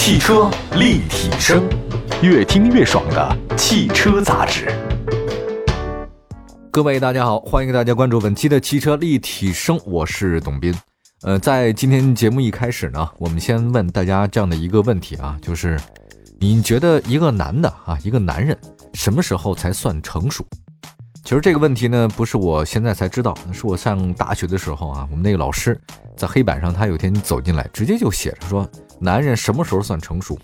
汽车立体声，越听越爽的汽车杂志。各位大家好，欢迎大家关注本期的汽车立体声，我是董斌。呃，在今天节目一开始呢，我们先问大家这样的一个问题啊，就是你觉得一个男的啊，一个男人什么时候才算成熟？其实这个问题呢，不是我现在才知道，是我上大学的时候啊，我们那个老师在黑板上，他有天走进来，直接就写着说，男人什么时候算成熟？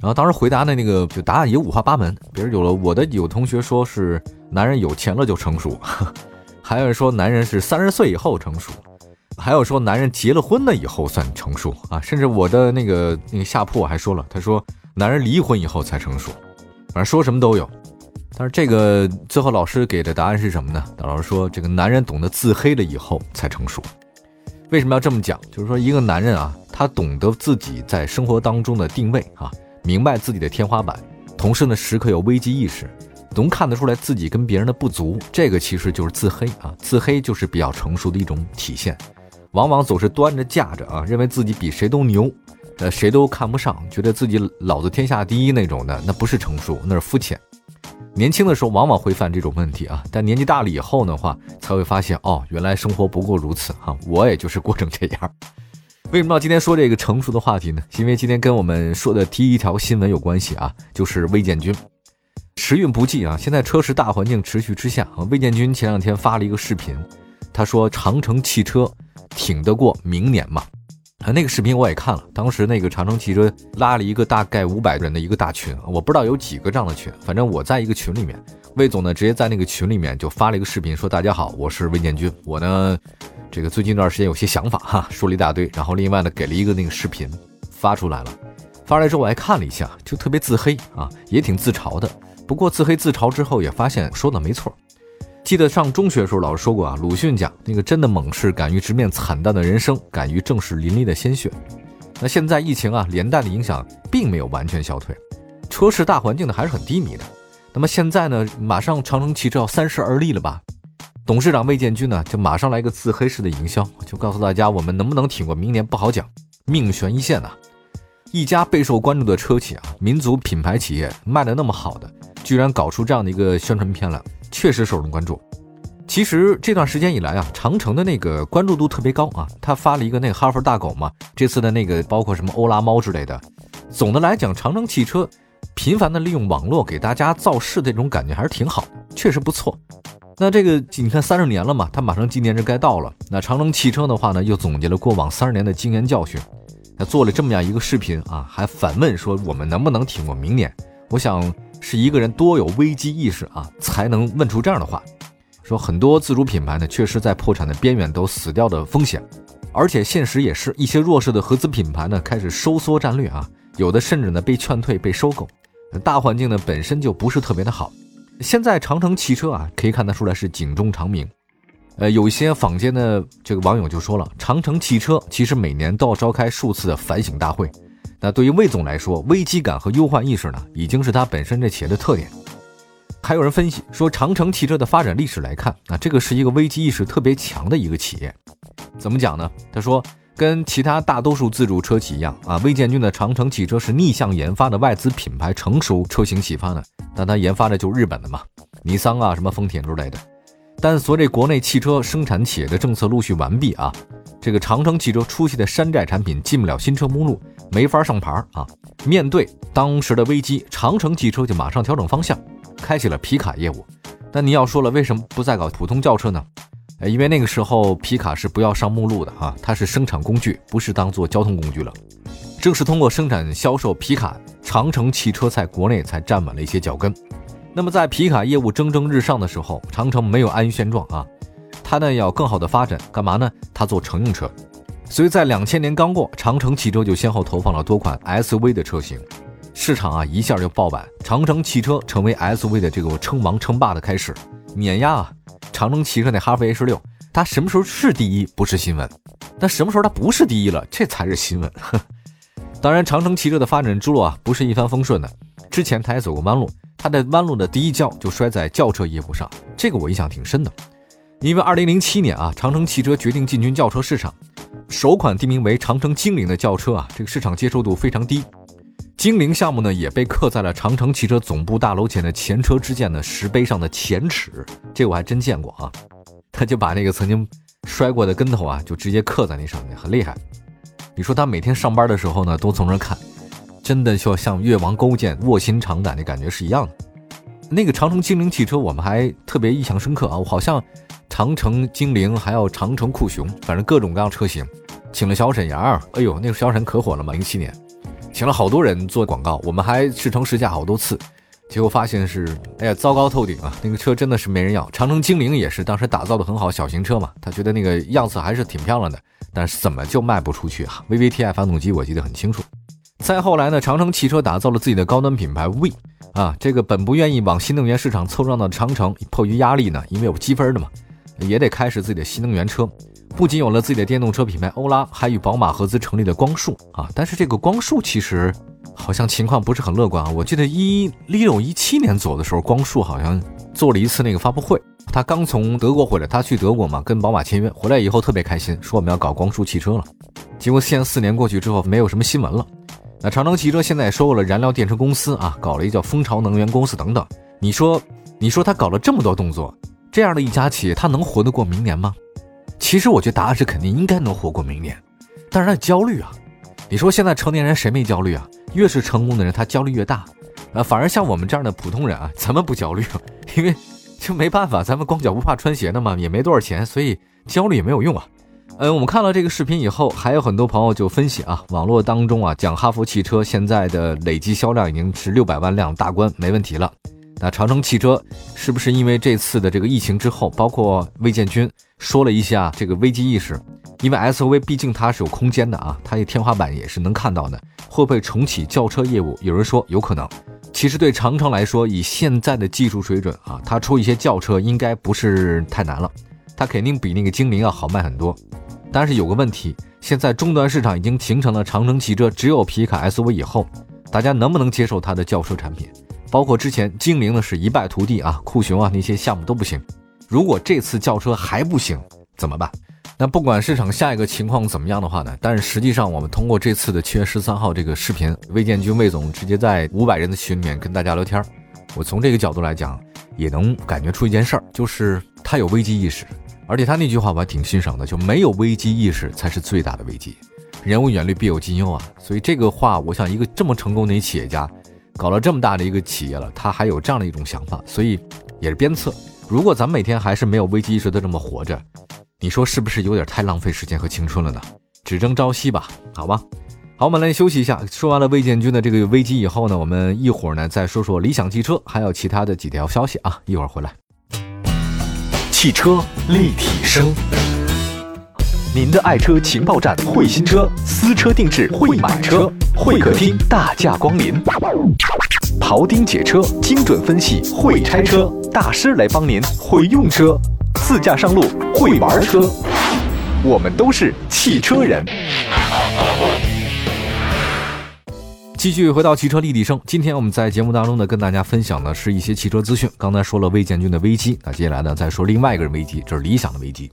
然后当时回答的那个就答案也五花八门，比如有了我的有同学说是男人有钱了就成熟，还有人说男人是三十岁以后成熟，还有说男人结了婚了以后算成熟啊，甚至我的那个那个下铺还说了，他说男人离婚以后才成熟，反正说什么都有。但是这个最后老师给的答案是什么呢？老师说，这个男人懂得自黑了以后才成熟。为什么要这么讲？就是说，一个男人啊，他懂得自己在生活当中的定位啊，明白自己的天花板，同时呢，时刻有危机意识，能看得出来自己跟别人的不足，这个其实就是自黑啊。自黑就是比较成熟的一种体现。往往总是端着架着啊，认为自己比谁都牛，呃，谁都看不上，觉得自己老子天下第一那种的，那不是成熟，那是肤浅。年轻的时候往往会犯这种问题啊，但年纪大了以后的话，才会发现哦，原来生活不过如此哈，我也就是过成这样。为什么要今天说这个成熟的话题呢？因为今天跟我们说的第一条新闻有关系啊，就是魏建军时运不济啊，现在车市大环境持续之下，魏建军前两天发了一个视频，他说长城汽车挺得过明年嘛？啊，那个视频我也看了，当时那个长城汽车拉了一个大概五百人的一个大群，我不知道有几个这样的群，反正我在一个群里面，魏总呢直接在那个群里面就发了一个视频，说大家好，我是魏建军，我呢这个最近一段时间有些想法哈，说了一大堆，然后另外呢给了一个那个视频发出来了，发出来之后我还看了一下，就特别自黑啊，也挺自嘲的，不过自黑自嘲之后也发现说的没错。记得上中学的时候，老师说过啊，鲁迅讲那个真的猛士敢于直面惨淡的人生，敢于正视淋漓的鲜血。那现在疫情啊，连带的影响并没有完全消退，车市大环境呢还是很低迷的。那么现在呢，马上长城汽车要三十而立了吧？董事长魏建军呢，就马上来个自黑式的营销，就告诉大家我们能不能挺过明年不好讲，命悬一线呐。一家备受关注的车企啊，民族品牌企业卖的那么好的，居然搞出这样的一个宣传片来。确实受人关注。其实这段时间以来啊，长城的那个关注度特别高啊。他发了一个那个哈佛大狗嘛，这次的那个包括什么欧拉猫之类的。总的来讲，长城汽车频繁的利用网络给大家造势这种感觉还是挺好，确实不错。那这个你看三十年了嘛，它马上纪念日该到了。那长城汽车的话呢，又总结了过往三十年的经验教训，那做了这么样一个视频啊，还反问说我们能不能挺过明年？我想。是一个人多有危机意识啊，才能问出这样的话。说很多自主品牌呢，确实在破产的边缘都死掉的风险，而且现实也是一些弱势的合资品牌呢开始收缩战略啊，有的甚至呢被劝退、被收购。大环境呢本身就不是特别的好。现在长城汽车啊，可以看得出来是警钟长鸣。呃，有一些坊间的这个网友就说了，长城汽车其实每年都要召开数次的反省大会。那对于魏总来说，危机感和忧患意识呢，已经是他本身这企业的特点。还有人分析说，长城汽车的发展历史来看，啊，这个是一个危机意识特别强的一个企业。怎么讲呢？他说，跟其他大多数自主车企一样，啊，魏建军的长城汽车是逆向研发的外资品牌成熟车型启发的，但他研发的就是日本的嘛，尼桑啊，什么丰田之类的。但随着国内汽车生产企业的政策陆续完毕啊，这个长城汽车出现的山寨产品进不了新车目录。没法上牌啊！面对当时的危机，长城汽车就马上调整方向，开启了皮卡业务。但你要说了，为什么不再搞普通轿车呢？因为那个时候皮卡是不要上目录的啊，它是生产工具，不是当做交通工具了。正是通过生产销售皮卡，长城汽车在国内才站稳了一些脚跟。那么在皮卡业务蒸蒸日上的时候，长城没有安于现状啊，它呢要更好的发展，干嘛呢？它做乘用车。所以在两千年刚过，长城汽车就先后投放了多款 SUV 的车型，市场啊一下就爆满，长城汽车成为 SUV 的这个称王称霸的开始，碾压啊！长城汽车那哈弗 H 六，它什么时候是第一不是新闻，但什么时候它不是第一了，这才是新闻。当然，长城汽车的发展之路啊不是一帆风顺的，之前它也走过弯路，它的弯路的第一跤就摔在轿车业务上，这个我印象挺深的，因为二零零七年啊，长城汽车决定进军轿车市场。首款定名为长城精灵的轿车啊，这个市场接受度非常低。精灵项目呢也被刻在了长城汽车总部大楼前的前车之鉴的石碑上的前齿，这我还真见过啊。他就把那个曾经摔过的跟头啊，就直接刻在那上面，很厉害。你说他每天上班的时候呢，都从那看，真的就像越王勾践卧薪尝胆的感觉是一样的。那个长城精灵汽车，我们还特别印象深刻啊！我好像长城精灵，还有长城酷熊，反正各种各样车型，请了小沈阳，哎呦，那个小沈可火了嘛！零七年，请了好多人做广告，我们还试乘试驾好多次，结果发现是，哎呀，糟糕透顶啊！那个车真的是没人要。长城精灵也是当时打造的很好，小型车嘛，他觉得那个样子还是挺漂亮的，但是怎么就卖不出去啊？VVT-i 发动机我记得很清楚。再后来呢，长城汽车打造了自己的高端品牌 V。啊，这个本不愿意往新能源市场凑热闹的长城，迫于压力呢，因为有积分的嘛，也得开始自己的新能源车。不仅有了自己的电动车品牌欧拉，还与宝马合资成立了光束啊。但是这个光束其实好像情况不是很乐观啊。我记得一六一七年左右的时候，光束好像做了一次那个发布会，他刚从德国回来，他去德国嘛，跟宝马签约，回来以后特别开心，说我们要搞光束汽车了。结果现在四年过去之后，没有什么新闻了。那长城汽车现在也收购了燃料电池公司啊，搞了一个叫蜂巢能源公司等等。你说，你说他搞了这么多动作，这样的一家企业，他能活得过明年吗？其实我觉得答案是肯定应该能活过明年，但是他焦虑啊。你说现在成年人谁没焦虑啊？越是成功的人，他焦虑越大。啊，反而像我们这样的普通人啊，咱们不焦虑，因为就没办法，咱们光脚不怕穿鞋的嘛，也没多少钱，所以焦虑也没有用啊。嗯，我们看了这个视频以后，还有很多朋友就分析啊，网络当中啊讲哈弗汽车现在的累计销量已经是六百万辆大关没问题了。那长城汽车是不是因为这次的这个疫情之后，包括魏建军说了一下这个危机意识？因为 SUV 毕竟它是有空间的啊，它的天花板也是能看到的，会不会重启轿车业务？有人说有可能。其实对长城来说，以现在的技术水准啊，它出一些轿车应该不是太难了，它肯定比那个精灵要好卖很多。但是有个问题，现在终端市场已经形成了长城汽车只有皮卡 SUV 以后，大家能不能接受它的轿车产品？包括之前精灵呢是一败涂地啊，酷熊啊那些项目都不行。如果这次轿车还不行，怎么办？那不管市场下一个情况怎么样的话呢？但是实际上我们通过这次的七月十三号这个视频，魏建军魏总直接在五百人的群里面跟大家聊天，我从这个角度来讲，也能感觉出一件事儿，就是他有危机意识。而且他那句话我还挺欣赏的，就没有危机意识才是最大的危机。人无远虑，必有近忧啊。所以这个话，我想一个这么成功的一企业家，搞了这么大的一个企业了，他还有这样的一种想法，所以也是鞭策。如果咱们每天还是没有危机意识的这么活着，你说是不是有点太浪费时间和青春了呢？只争朝夕吧，好吧。好，我们来休息一下。说完了魏建军的这个危机以后呢，我们一会儿呢再说说理想汽车，还有其他的几条消息啊。一会儿回来。汽车立体声，您的爱车情报站，会新车，私车定制，会买车，会客厅大驾光临，庖丁解车，精准分析，会拆车大师来帮您，会用车，自驾上路，会玩车，我们都是汽车人。继续回到汽车立体声，今天我们在节目当中呢，跟大家分享的是一些汽车资讯。刚才说了魏建军的危机，那接下来呢，再说另外一个人危机，这是理想的危机。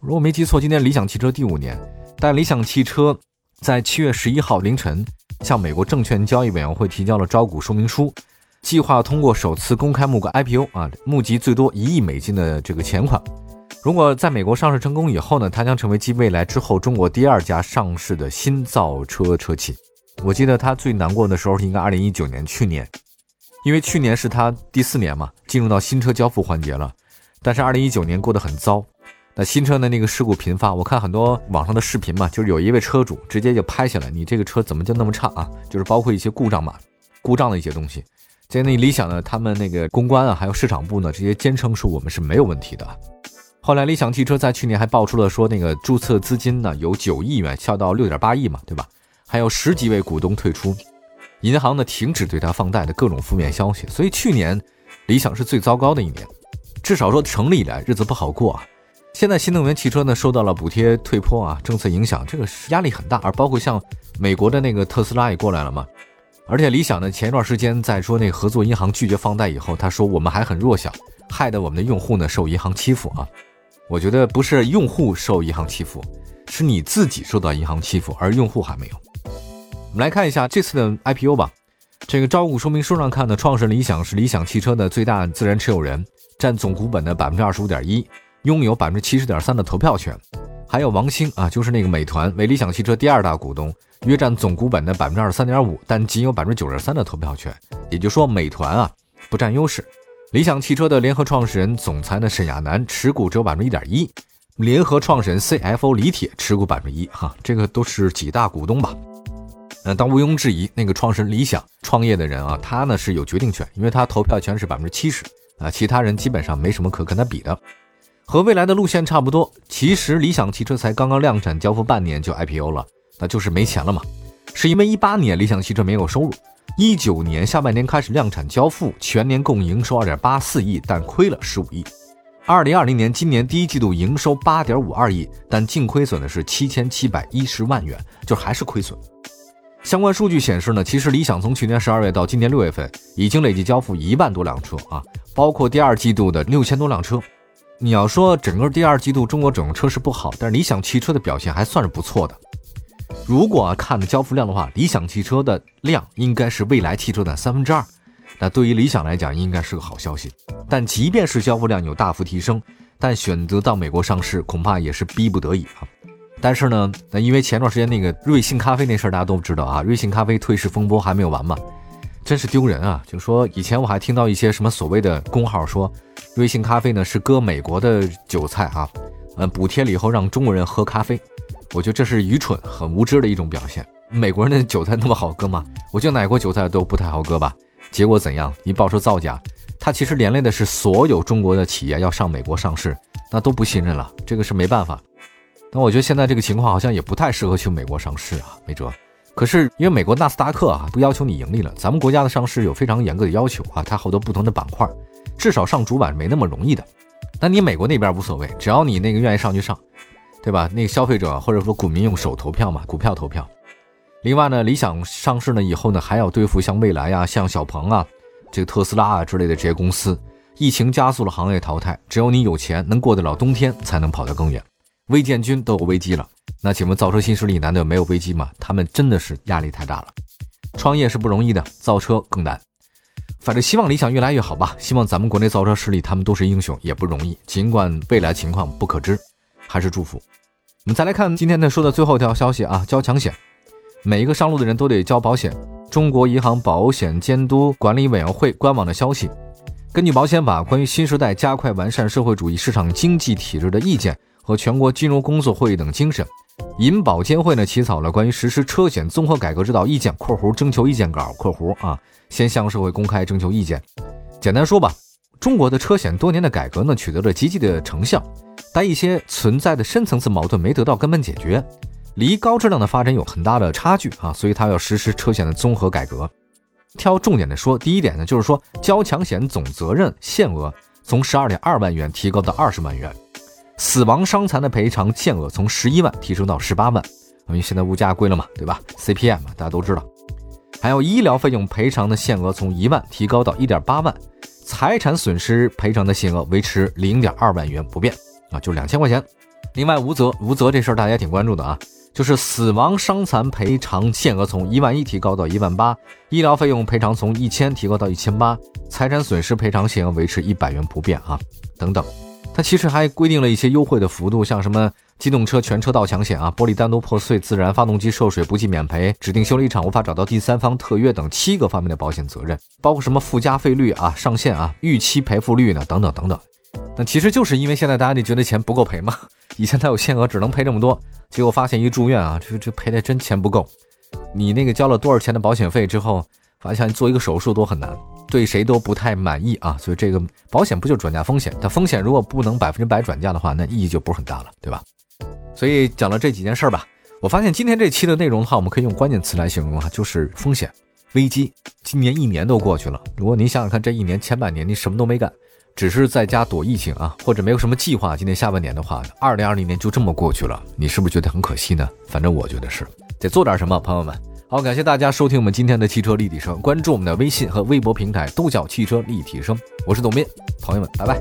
如果没记错，今天理想汽车第五年，但理想汽车在七月十一号凌晨向美国证券交易委员会提交了招股说明书，计划通过首次公开募股 IPO 啊，募集最多一亿美金的这个钱款。如果在美国上市成功以后呢，它将成为继未来之后中国第二家上市的新造车车企。我记得他最难过的时候是应该二零一九年，去年，因为去年是他第四年嘛，进入到新车交付环节了。但是二零一九年过得很糟，那新车的那个事故频发，我看很多网上的视频嘛，就是有一位车主直接就拍下来，你这个车怎么就那么差啊？就是包括一些故障码、故障的一些东西。在那理想呢，他们那个公关啊，还有市场部呢，直接坚称说我们是没有问题的。后来理想汽车在去年还爆出了说那个注册资金呢有九亿元，下到六点八亿嘛，对吧？还有十几位股东退出，银行呢停止对他放贷的各种负面消息，所以去年理想是最糟糕的一年，至少说成立以来日子不好过啊。现在新能源汽车呢受到了补贴退坡啊，政策影响，这个压力很大。而包括像美国的那个特斯拉也过来了嘛，而且理想呢前一段时间在说那个合作银行拒绝放贷以后，他说我们还很弱小，害得我们的用户呢受银行欺负啊。我觉得不是用户受银行欺负，是你自己受到银行欺负，而用户还没有。我们来看一下这次的 IPO 吧。这个招股说明书上看呢，创始人理想是理想汽车的最大自然持有人，占总股本的百分之二十五点一，拥有百分之七十点三的投票权。还有王兴啊，就是那个美团为理想汽车第二大股东，约占总股本的百分之二十三点五，但仅有百分之九十三的投票权。也就是说，美团啊不占优势。理想汽车的联合创始人、总裁呢沈亚楠持股只有百分之一点一，联合创始人 CFO 李铁持股百分之一，哈，这个都是几大股东吧。呃，但毋庸置疑，那个创始人理想创业的人啊，他呢是有决定权，因为他投票权是百分之七十啊，其他人基本上没什么可跟他比的。和未来的路线差不多，其实理想汽车才刚刚量产交付半年就 IPO 了，那就是没钱了嘛。是因为一八年理想汽车没有收入，一九年下半年开始量产交付，全年共营收二点八四亿，但亏了十五亿。二零二零年今年第一季度营收八点五二亿，但净亏损的是七千七百一十万元，就还是亏损。相关数据显示呢，其实理想从去年十二月到今年六月份，已经累计交付一万多辆车啊，包括第二季度的六千多辆车。你要说整个第二季度中国整用车市不好，但是理想汽车的表现还算是不错的。如果看的交付量的话，理想汽车的量应该是蔚来汽车的三分之二，那对于理想来讲应该是个好消息。但即便是交付量有大幅提升，但选择到美国上市恐怕也是逼不得已啊。但是呢，那因为前段时间那个瑞幸咖啡那事儿大家都知道啊，瑞幸咖啡退市风波还没有完嘛，真是丢人啊！就说以前我还听到一些什么所谓的公号说，瑞幸咖啡呢是割美国的韭菜啊，嗯，补贴了以后让中国人喝咖啡，我觉得这是愚蠢、很无知的一种表现。美国人的韭菜那么好割吗？我觉得哪国韭菜都不太好割吧。结果怎样？一爆出造假，它其实连累的是所有中国的企业要上美国上市，那都不信任了，这个是没办法。那我觉得现在这个情况好像也不太适合去美国上市啊，没辙。可是因为美国纳斯达克啊不要求你盈利了，咱们国家的上市有非常严格的要求啊，它好多不同的板块，至少上主板没那么容易的。那你美国那边无所谓，只要你那个愿意上去上，对吧？那个消费者或者说股民用手投票嘛，股票投票。另外呢，理想上市呢以后呢还要对付像蔚来啊、像小鹏啊、这个特斯拉啊之类的这些公司。疫情加速了行业淘汰，只有你有钱能过得了冬天，才能跑得更远。魏建军都有危机了，那请问造车新势力难道没有危机吗？他们真的是压力太大了。创业是不容易的，造车更难。反正希望理想越来越好吧。希望咱们国内造车势力他们都是英雄，也不容易。尽管未来情况不可知，还是祝福。我们再来看今天呢说的最后一条消息啊，交强险，每一个上路的人都得交保险。中国银行保险监督管理委员会官网的消息，根据保险法关于新时代加快完善社会主义市场经济体制的意见。和全国金融工作会议等精神，银保监会呢起草了关于实施车险综合改革指导意见（括弧征求意见稿）（括弧啊），先向社会公开征求意见。简单说吧，中国的车险多年的改革呢取得了积极的成效，但一些存在的深层次矛盾没得到根本解决，离高质量的发展有很大的差距啊，所以他要实施车险的综合改革。挑重点的说，第一点呢就是说交强险总责任限额从十二点二万元提高到二十万元。死亡伤残的赔偿限额从十一万提升到十八万，因为现在物价贵了嘛，对吧？CPI 嘛，大家都知道。还有医疗费用赔偿的限额从一万提高到一点八万，财产损失赔偿的限额维持零点二万元不变啊，就两千块钱。另外无责无责这事儿大家挺关注的啊，就是死亡伤残赔偿限额从一万一提高到一万八，医疗费用赔偿从一千提高到一千八，财产损失赔偿限额维持一百元不变啊，等等。它其实还规定了一些优惠的幅度，像什么机动车全车盗抢险啊，玻璃单独破碎、自燃、发动机受水不计免赔、指定修理厂无法找到第三方特约等七个方面的保险责任，包括什么附加费率啊、上限啊、预期赔付率呢，等等等等。那其实就是因为现在大家你觉得钱不够赔吗？以前它有限额，只能赔这么多，结果发现一住院啊，这这赔的真钱不够。你那个交了多少钱的保险费之后，发现做一个手术都很难。对谁都不太满意啊，所以这个保险不就转嫁风险？它风险如果不能百分之百转嫁的话，那意义就不是很大了，对吧？所以讲了这几件事儿吧，我发现今天这期的内容的话，我们可以用关键词来形容啊，就是风险、危机。今年一年都过去了，如果您想想看，这一年前半年你什么都没干，只是在家躲疫情啊，或者没有什么计划，今年下半年的话，二零二零年就这么过去了，你是不是觉得很可惜呢？反正我觉得是，得做点什么，朋友们。好，感谢大家收听我们今天的汽车立体声，关注我们的微信和微博平台，都叫汽车立体声。我是董斌，朋友们，拜拜。